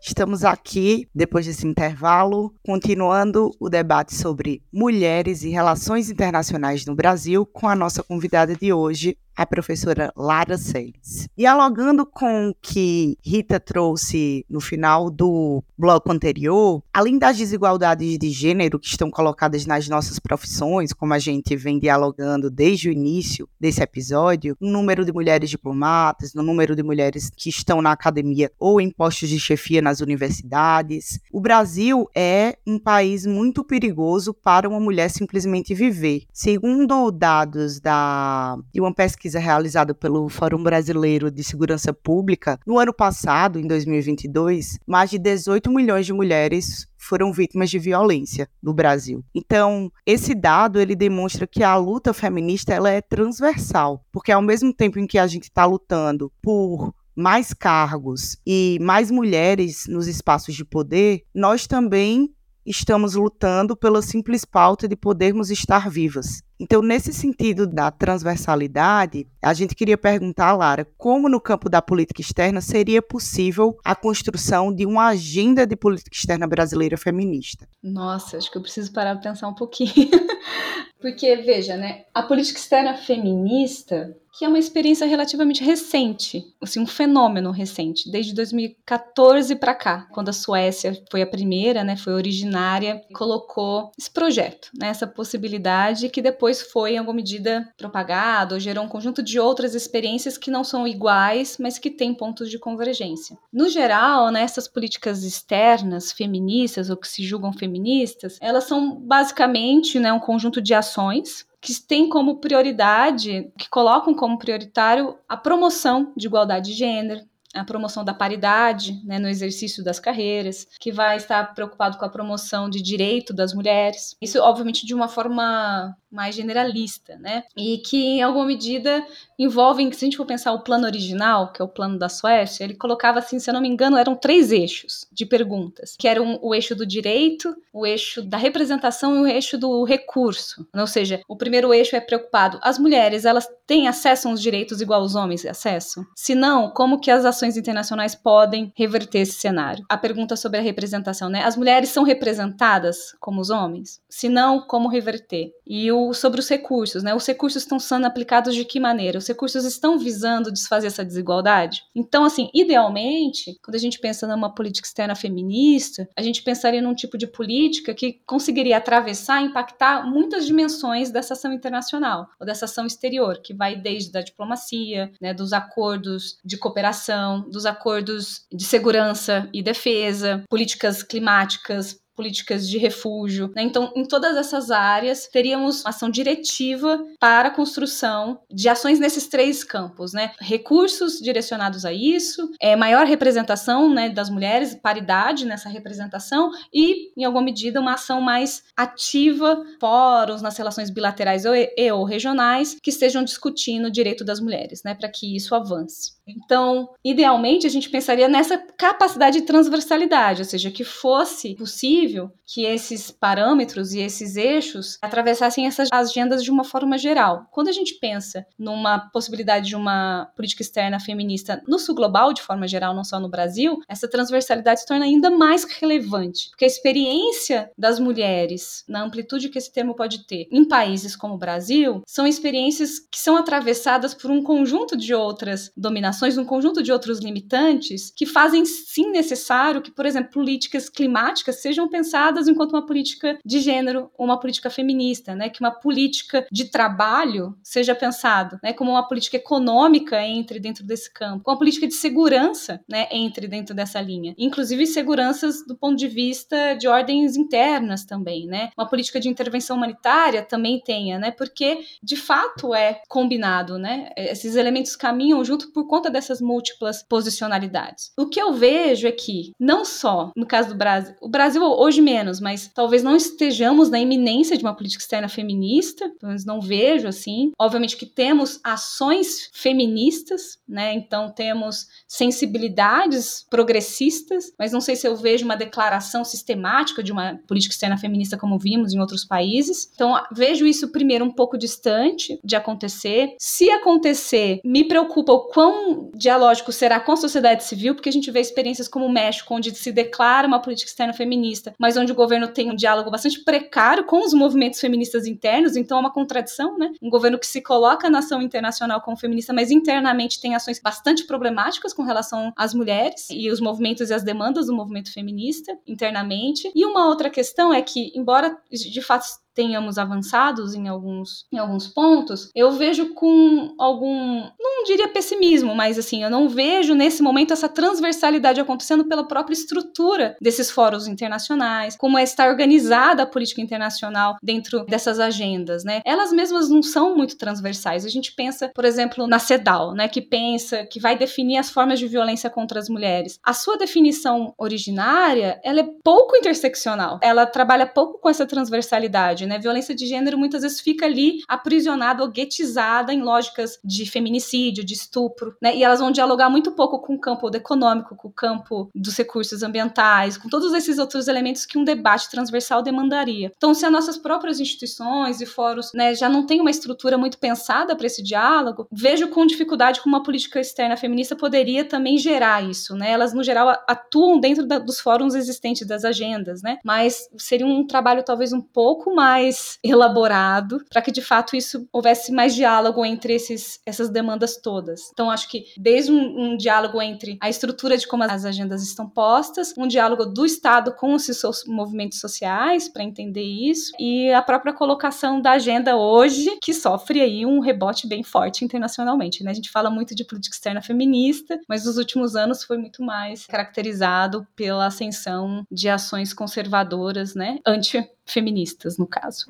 Estamos aqui, depois desse intervalo, continuando o debate sobre mulheres e relações internacionais no Brasil com a nossa convidada de hoje, a professora Lara Seles. Dialogando com o que Rita trouxe no final do bloco anterior, além das desigualdades de gênero que estão colocadas nas nossas profissões, como a gente vem dialogando desde o início desse episódio, no número de mulheres diplomatas, no número de mulheres que estão na academia ou em postos de chefia nas universidades, o Brasil é um país muito perigoso para uma mulher simplesmente viver. Segundo dados da, de uma pesquisa pesquisa realizada pelo Fórum Brasileiro de Segurança Pública, no ano passado, em 2022, mais de 18 milhões de mulheres foram vítimas de violência no Brasil. Então, esse dado ele demonstra que a luta feminista ela é transversal, porque ao mesmo tempo em que a gente está lutando por mais cargos e mais mulheres nos espaços de poder, nós também estamos lutando pela simples pauta de podermos estar vivas. Então, nesse sentido da transversalidade, a gente queria perguntar Lara como, no campo da política externa, seria possível a construção de uma agenda de política externa brasileira feminista. Nossa, acho que eu preciso parar para pensar um pouquinho. Porque, veja, né, a política externa feminista que é uma experiência relativamente recente, assim, um fenômeno recente, desde 2014 para cá, quando a Suécia foi a primeira, né, foi originária, colocou esse projeto, né, essa possibilidade que depois foi em alguma medida propagado, ou gerou um conjunto de outras experiências que não são iguais, mas que têm pontos de convergência. No geral, né, essas políticas externas feministas ou que se julgam feministas, elas são basicamente, né, um conjunto de ações que têm como prioridade, que colocam como prioritário a promoção de igualdade de gênero, a promoção da paridade né, no exercício das carreiras, que vai estar preocupado com a promoção de direito das mulheres. Isso, obviamente, de uma forma mais generalista, né? E que, em alguma medida, envolvem, se a gente for pensar o plano original, que é o plano da Suécia, ele colocava assim, se eu não me engano, eram três eixos de perguntas, que eram o eixo do direito, o eixo da representação e o eixo do recurso. Ou seja, o primeiro eixo é preocupado, as mulheres, elas têm acesso aos direitos igual aos homens acesso? Se não, como que as ações internacionais podem reverter esse cenário? A pergunta sobre a representação, né? As mulheres são representadas como os homens? Se não, como reverter? E o sobre os recursos, né? Os recursos estão sendo aplicados de que maneira? Os recursos estão visando desfazer essa desigualdade? Então, assim, idealmente, quando a gente pensa numa política externa feminista, a gente pensaria num tipo de política que conseguiria atravessar, impactar muitas dimensões dessa ação internacional ou dessa ação exterior, que vai desde a diplomacia, né, dos acordos de cooperação, dos acordos de segurança e defesa, políticas climáticas, políticas de refúgio. Né? Então, em todas essas áreas, teríamos uma ação diretiva para a construção de ações nesses três campos, né? Recursos direcionados a isso, é, maior representação né, das mulheres, paridade nessa representação e, em alguma medida, uma ação mais ativa, fóruns nas relações bilaterais e, ou regionais que estejam discutindo o direito das mulheres, né, para que isso avance. Então, idealmente, a gente pensaria nessa capacidade de transversalidade, ou seja, que fosse possível que esses parâmetros e esses eixos atravessassem essas agendas de uma forma geral. Quando a gente pensa numa possibilidade de uma política externa feminista no sul global, de forma geral, não só no Brasil, essa transversalidade se torna ainda mais relevante, porque a experiência das mulheres, na amplitude que esse termo pode ter, em países como o Brasil, são experiências que são atravessadas por um conjunto de outras dominações, um conjunto de outros limitantes que fazem sim necessário que, por exemplo, políticas climáticas sejam pensadas enquanto uma política de gênero, uma política feminista, né? Que uma política de trabalho seja pensado, né? Como uma política econômica entre dentro desse campo, uma política de segurança, né? Entre dentro dessa linha, inclusive seguranças do ponto de vista de ordens internas também, né? Uma política de intervenção humanitária também tenha, né? Porque de fato é combinado, né? Esses elementos caminham junto por conta dessas múltiplas posicionalidades. O que eu vejo é que não só no caso do Brasil, o Brasil hoje menos mas talvez não estejamos na iminência de uma política externa feminista, pelo menos não vejo assim. Obviamente que temos ações feministas, né? Então temos sensibilidades progressistas, mas não sei se eu vejo uma declaração sistemática de uma política externa feminista como vimos em outros países. Então vejo isso primeiro um pouco distante de acontecer. Se acontecer, me preocupa o quão dialógico será com a sociedade civil, porque a gente vê experiências como o México, onde se declara uma política externa feminista, mas onde o governo tem um diálogo bastante precário com os movimentos feministas internos, então é uma contradição, né? Um governo que se coloca na ação internacional como feminista, mas internamente tem ações bastante problemáticas com relação às mulheres e os movimentos e as demandas do movimento feminista internamente. E uma outra questão é que, embora de fato tenhamos avançados em alguns, em alguns pontos, eu vejo com algum, não diria pessimismo, mas assim, eu não vejo nesse momento essa transversalidade acontecendo pela própria estrutura desses fóruns internacionais, como é estar organizada a política internacional dentro dessas agendas, né? Elas mesmas não são muito transversais. A gente pensa, por exemplo, na CEDAW, né, que pensa que vai definir as formas de violência contra as mulheres. A sua definição originária, ela é pouco interseccional. Ela trabalha pouco com essa transversalidade né? Violência de gênero muitas vezes fica ali aprisionada ou guetizada em lógicas de feminicídio, de estupro, né? E elas vão dialogar muito pouco com o campo econômico, com o campo dos recursos ambientais, com todos esses outros elementos que um debate transversal demandaria. Então, se as nossas próprias instituições e fóruns, né, já não têm uma estrutura muito pensada para esse diálogo, vejo com dificuldade como uma política externa feminista poderia também gerar isso, né? Elas no geral atuam dentro da, dos fóruns existentes das agendas, né? Mas seria um trabalho talvez um pouco mais mais elaborado para que de fato isso houvesse mais diálogo entre esses, essas demandas todas. Então acho que desde um, um diálogo entre a estrutura de como as agendas estão postas, um diálogo do Estado com os seus movimentos sociais para entender isso e a própria colocação da agenda hoje que sofre aí um rebote bem forte internacionalmente. Né? A gente fala muito de política externa feminista, mas nos últimos anos foi muito mais caracterizado pela ascensão de ações conservadoras, né, anti feministas, no caso.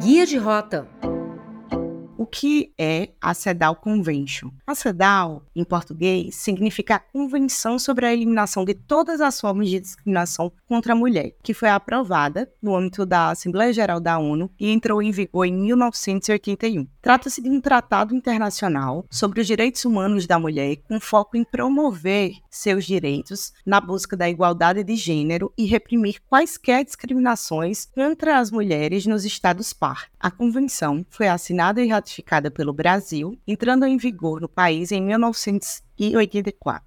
Guia de rota. O que é a CEDAW Convention? A CEDAW, em português, significa Convenção sobre a Eliminação de Todas as Formas de Discriminação contra a Mulher, que foi aprovada no âmbito da Assembleia Geral da ONU e entrou em vigor em 1981. Trata-se de um tratado internacional sobre os direitos humanos da mulher com foco em promover seus direitos na busca da igualdade de gênero e reprimir quaisquer discriminações contra as mulheres nos estados par. A convenção foi assinada e ratificada pelo Brasil, entrando em vigor no país em 1984.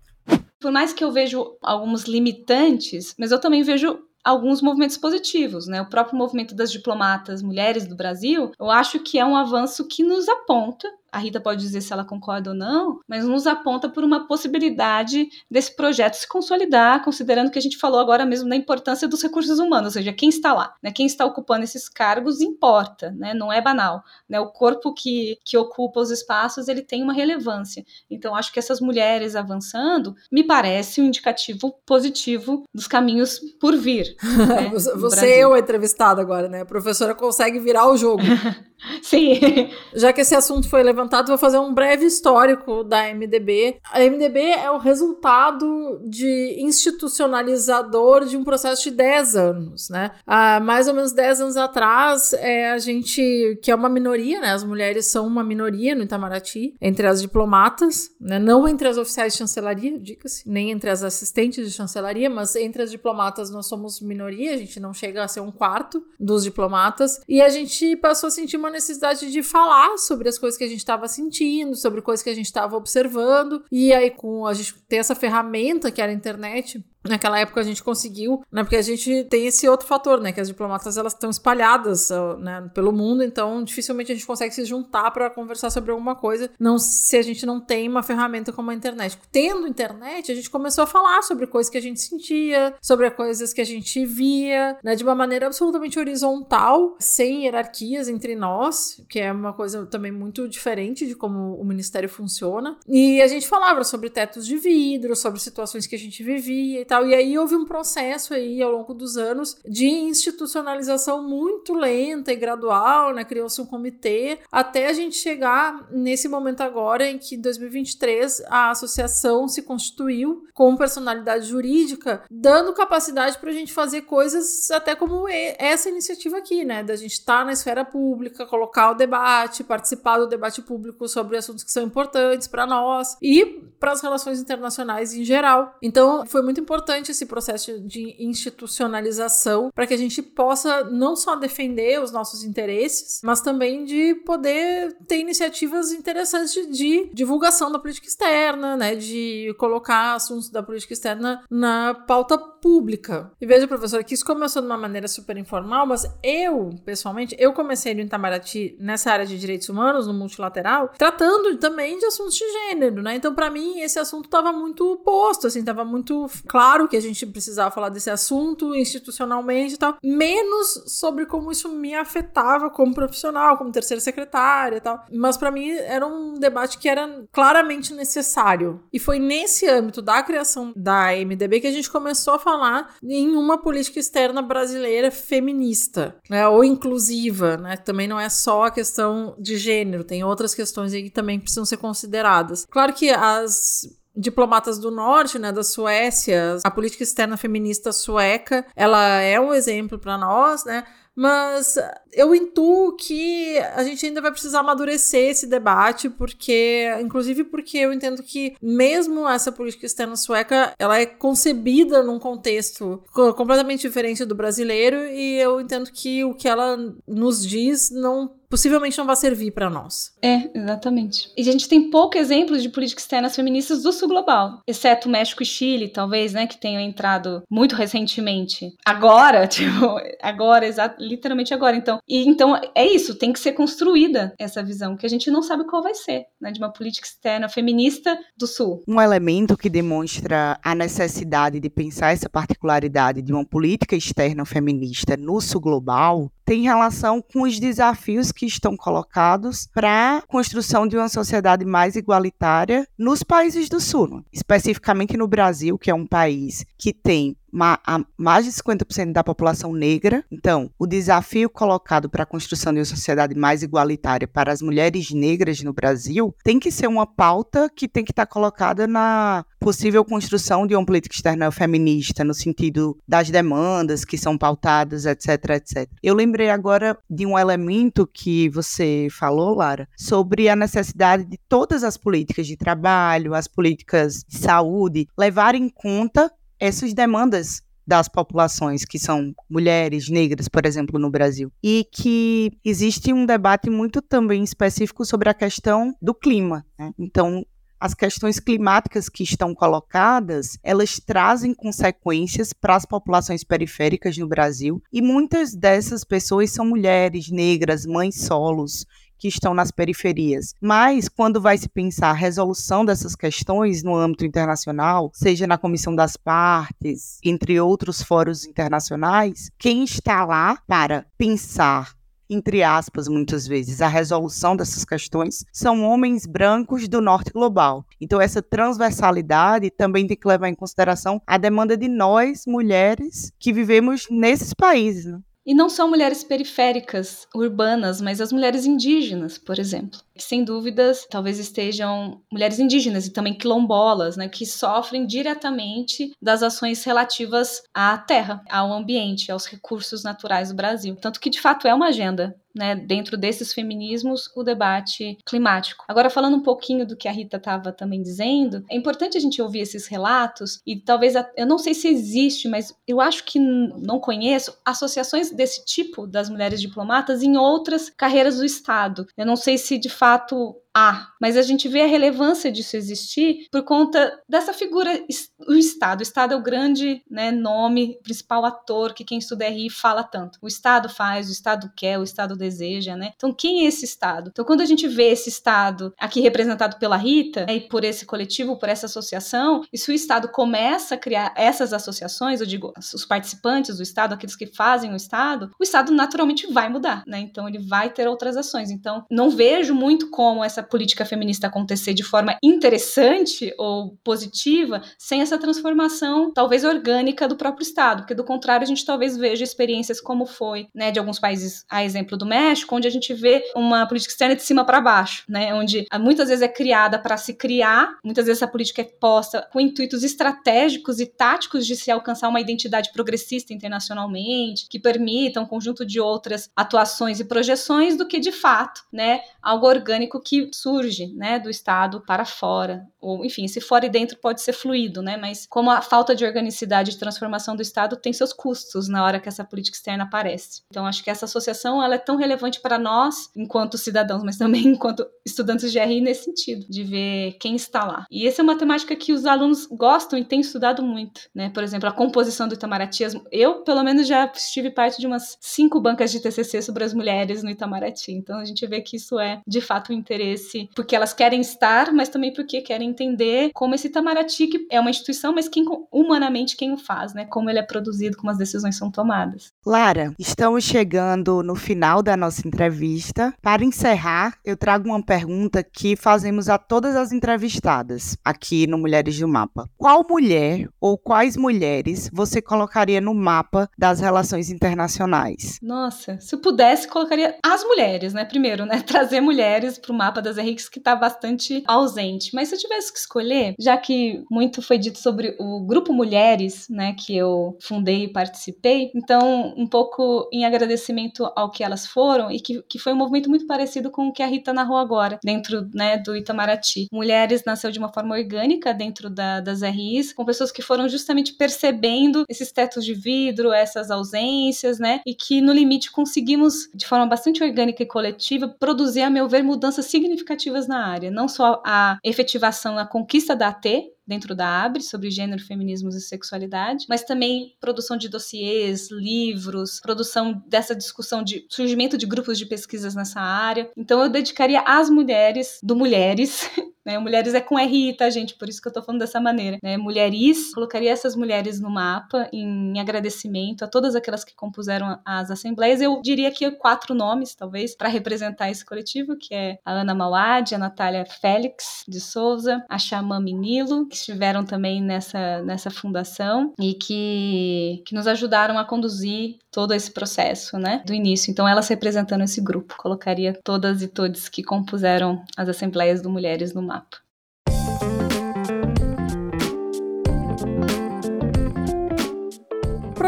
Por mais que eu vejo alguns limitantes, mas eu também vejo alguns movimentos positivos, né? O próprio movimento das diplomatas mulheres do Brasil, eu acho que é um avanço que nos aponta a Rita pode dizer se ela concorda ou não, mas nos aponta por uma possibilidade desse projeto se consolidar, considerando que a gente falou agora mesmo da importância dos recursos humanos, ou seja, quem está lá, né, quem está ocupando esses cargos importa, né, não é banal, né, o corpo que, que ocupa os espaços ele tem uma relevância. Então acho que essas mulheres avançando me parece um indicativo positivo dos caminhos por vir. Né, Você é o entrevistado agora, né? A professora consegue virar o jogo. Sim. Já que esse assunto foi levantado, vou fazer um breve histórico da MDB. A MDB é o resultado de institucionalizador de um processo de 10 anos, né? Há mais ou menos 10 anos atrás, é, a gente, que é uma minoria, né? As mulheres são uma minoria no Itamaraty, entre as diplomatas, né? Não entre as oficiais de chancelaria, diga-se, nem entre as assistentes de chancelaria, mas entre as diplomatas nós somos minoria, a gente não chega a ser um quarto dos diplomatas, e a gente passou a sentir uma necessidade de falar sobre as coisas que a gente estava sentindo, sobre coisas que a gente estava observando. E aí, com a gente ter essa ferramenta que era a internet, Naquela época a gente conseguiu, né? Porque a gente tem esse outro fator, né? Que as diplomatas elas estão espalhadas né, pelo mundo, então dificilmente a gente consegue se juntar para conversar sobre alguma coisa, não se a gente não tem uma ferramenta como a internet. Tendo internet, a gente começou a falar sobre coisas que a gente sentia, sobre coisas que a gente via, né? De uma maneira absolutamente horizontal, sem hierarquias entre nós, que é uma coisa também muito diferente de como o ministério funciona. E a gente falava sobre tetos de vidro, sobre situações que a gente vivia tal. E aí houve um processo aí ao longo dos anos de institucionalização muito lenta e gradual, né? Criou-se um comitê até a gente chegar nesse momento agora em que em 2023 a associação se constituiu com personalidade jurídica, dando capacidade para a gente fazer coisas até como essa iniciativa aqui, né? Da gente estar tá na esfera pública, colocar o debate, participar do debate público sobre assuntos que são importantes para nós e para as relações internacionais em geral. Então, foi muito importante importante esse processo de institucionalização para que a gente possa não só defender os nossos interesses, mas também de poder ter iniciativas interessantes de, de divulgação da política externa, né, de colocar assuntos da política externa na pauta pública. E veja, professor, que isso começou de uma maneira super informal, mas eu, pessoalmente, eu comecei no Itamaraty nessa área de direitos humanos, no multilateral, tratando também de assuntos de gênero, né? Então, para mim, esse assunto estava muito posto, assim, estava muito claro claro que a gente precisava falar desse assunto institucionalmente e tal, menos sobre como isso me afetava como profissional, como terceira secretária e tal. Mas para mim era um debate que era claramente necessário. E foi nesse âmbito da criação da MDB que a gente começou a falar em uma política externa brasileira feminista, né, ou inclusiva, né? Também não é só a questão de gênero, tem outras questões aí que também precisam ser consideradas. Claro que as diplomatas do norte, né, da Suécia, a política externa feminista sueca, ela é um exemplo para nós, né? Mas eu intuo que a gente ainda vai precisar amadurecer esse debate, porque, inclusive porque eu entendo que mesmo essa política externa sueca, ela é concebida num contexto completamente diferente do brasileiro, e eu entendo que o que ela nos diz não possivelmente não vai servir para nós. É, exatamente. E a gente tem pouco exemplos de políticas externas feministas do sul global, exceto México e Chile, talvez, né, que tenham entrado muito recentemente. Agora, tipo, agora, literalmente agora. Então, e então é isso, tem que ser construída essa visão que a gente não sabe qual vai ser, né, de uma política externa feminista do sul. Um elemento que demonstra a necessidade de pensar essa particularidade de uma política externa feminista no sul global tem relação com os desafios que estão colocados para a construção de uma sociedade mais igualitária nos países do Sul, especificamente no Brasil, que é um país que tem mais de 50% da população negra. Então, o desafio colocado para a construção de uma sociedade mais igualitária para as mulheres negras no Brasil tem que ser uma pauta que tem que estar tá colocada na possível construção de uma política externa feminista, no sentido das demandas que são pautadas, etc, etc. Eu lembrei agora de um elemento que você falou, Lara, sobre a necessidade de todas as políticas de trabalho, as políticas de saúde, levarem em conta essas demandas das populações que são mulheres, negras, por exemplo, no Brasil. E que existe um debate muito também específico sobre a questão do clima. Né? Então, as questões climáticas que estão colocadas, elas trazem consequências para as populações periféricas no Brasil, e muitas dessas pessoas são mulheres, negras, mães solos, que estão nas periferias. Mas, quando vai se pensar a resolução dessas questões no âmbito internacional, seja na Comissão das Partes, entre outros fóruns internacionais, quem está lá para pensar entre aspas, muitas vezes, a resolução dessas questões são homens brancos do norte global. Então, essa transversalidade também tem que levar em consideração a demanda de nós, mulheres, que vivemos nesses países. Né? E não são mulheres periféricas, urbanas, mas as mulheres indígenas, por exemplo. Que sem dúvidas talvez estejam mulheres indígenas e também quilombolas, né, que sofrem diretamente das ações relativas à terra, ao ambiente, aos recursos naturais do Brasil. Tanto que de fato é uma agenda né, dentro desses feminismos, o debate climático. Agora, falando um pouquinho do que a Rita estava também dizendo, é importante a gente ouvir esses relatos e talvez, eu não sei se existe, mas eu acho que não conheço associações desse tipo das mulheres diplomatas em outras carreiras do Estado. Eu não sei se de fato há, mas a gente vê a relevância disso existir por conta dessa figura, o Estado. O Estado é o grande né, nome, principal ator que quem estuda RI fala tanto. O Estado faz, o Estado quer, o Estado deseja, né? Então, quem é esse Estado? Então, quando a gente vê esse Estado aqui representado pela Rita né, e por esse coletivo, por essa associação, e se o Estado começa a criar essas associações, eu digo, os participantes do Estado, aqueles que fazem o Estado, o Estado naturalmente vai mudar, né? Então, ele vai ter outras ações. Então, não vejo muito como essa essa política feminista acontecer de forma interessante ou positiva sem essa transformação, talvez orgânica, do próprio Estado, porque do contrário a gente talvez veja experiências como foi, né, de alguns países, a exemplo do México, onde a gente vê uma política externa de cima para baixo, né, onde muitas vezes é criada para se criar, muitas vezes essa política é posta com intuitos estratégicos e táticos de se alcançar uma identidade progressista internacionalmente, que permita um conjunto de outras atuações e projeções do que de fato, né, algo orgânico que surge, né, do Estado para fora, ou enfim, se fora e dentro pode ser fluido, né, mas como a falta de organicidade e transformação do Estado tem seus custos na hora que essa política externa aparece. Então acho que essa associação ela é tão relevante para nós enquanto cidadãos, mas também enquanto estudantes de RI nesse sentido, de ver quem está lá. E essa é uma temática que os alunos gostam e têm estudado muito, né? Por exemplo, a composição do Itamaraty. Eu, pelo menos, já estive parte de umas cinco bancas de TCC sobre as mulheres no Itamaraty. Então a gente vê que isso é de fato um interesse, porque elas querem estar, mas também porque querem entender como esse Itamaraty, que é uma instituição, mas quem humanamente quem o faz, né? Como ele é produzido, como as decisões são tomadas. Lara, estamos chegando no final da nossa entrevista. Para encerrar, eu trago uma pergunta que fazemos a todas as entrevistadas aqui no Mulheres do Mapa. Qual mulher ou quais mulheres você colocaria no mapa das relações internacionais? Nossa, se eu pudesse, colocaria as mulheres, né? Primeiro, né? Trazer mulheres para o mapa das Henriques que está bastante ausente. Mas se eu tivesse que escolher, já que muito foi dito sobre o grupo Mulheres, né, que eu fundei e participei, então um pouco em agradecimento ao que elas foram e que, que foi um movimento muito parecido com o que a Rita narrou agora, dentro né, do Itamaraty. Mulheres nasceu de uma forma orgânica dentro da, das RIs, com pessoas que foram justamente percebendo esses tetos de vidro, essas ausências, né, e que no limite conseguimos, de forma bastante orgânica e coletiva, produzir, a meu ver, mudanças significativas na área, não só a efetivação na conquista da AT, dentro da ABRE sobre gênero, feminismos e sexualidade, mas também produção de dossiês, livros, produção dessa discussão de surgimento de grupos de pesquisas nessa área. Então eu dedicaria às mulheres do Mulheres Né? Mulheres é com RI, tá, gente? Por isso que eu tô falando dessa maneira. Né? Mulheris, colocaria essas mulheres no mapa em agradecimento a todas aquelas que compuseram as assembleias. Eu diria que quatro nomes, talvez, para representar esse coletivo, que é a Ana Mauad, a Natália Félix de Souza, a Xamã Minilo, que estiveram também nessa, nessa fundação e que, que nos ajudaram a conduzir todo esse processo, né, do início. Então, elas representando esse grupo, colocaria todas e todos que compuseram as assembleias do Mulheres no mapa.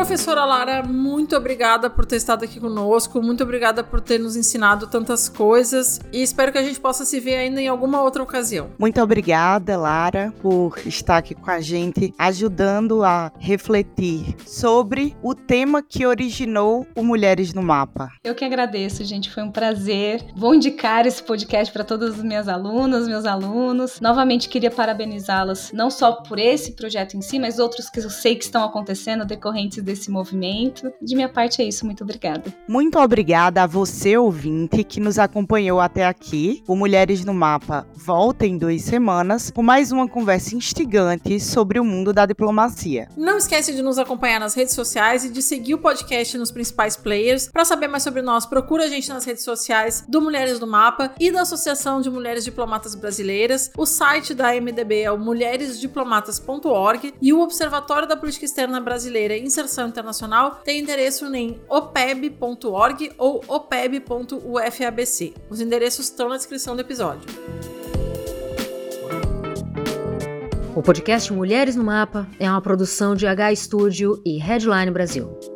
Professora Lara, muito obrigada por ter estado aqui conosco, muito obrigada por ter nos ensinado tantas coisas e espero que a gente possa se ver ainda em alguma outra ocasião. Muito obrigada, Lara, por estar aqui com a gente, ajudando a refletir sobre o tema que originou o Mulheres no Mapa. Eu que agradeço, gente, foi um prazer. Vou indicar esse podcast para todas as minhas alunas, meus alunos. Novamente queria parabenizá-las não só por esse projeto em si, mas outros que eu sei que estão acontecendo decorrentes desse desse movimento. De minha parte é isso, muito obrigada. Muito obrigada a você, ouvinte, que nos acompanhou até aqui. O Mulheres no Mapa volta em duas semanas com mais uma conversa instigante sobre o mundo da diplomacia. Não esquece de nos acompanhar nas redes sociais e de seguir o podcast nos principais players. Para saber mais sobre nós, procura a gente nas redes sociais do Mulheres no Mapa e da Associação de Mulheres Diplomatas Brasileiras. O site da MDB é o mulheresdiplomatas.org e o Observatório da Política Externa Brasileira Inserção Internacional tem endereço em opeb.org ou opeb.ufabc. Os endereços estão na descrição do episódio. O podcast Mulheres no Mapa é uma produção de H Studio e Headline Brasil.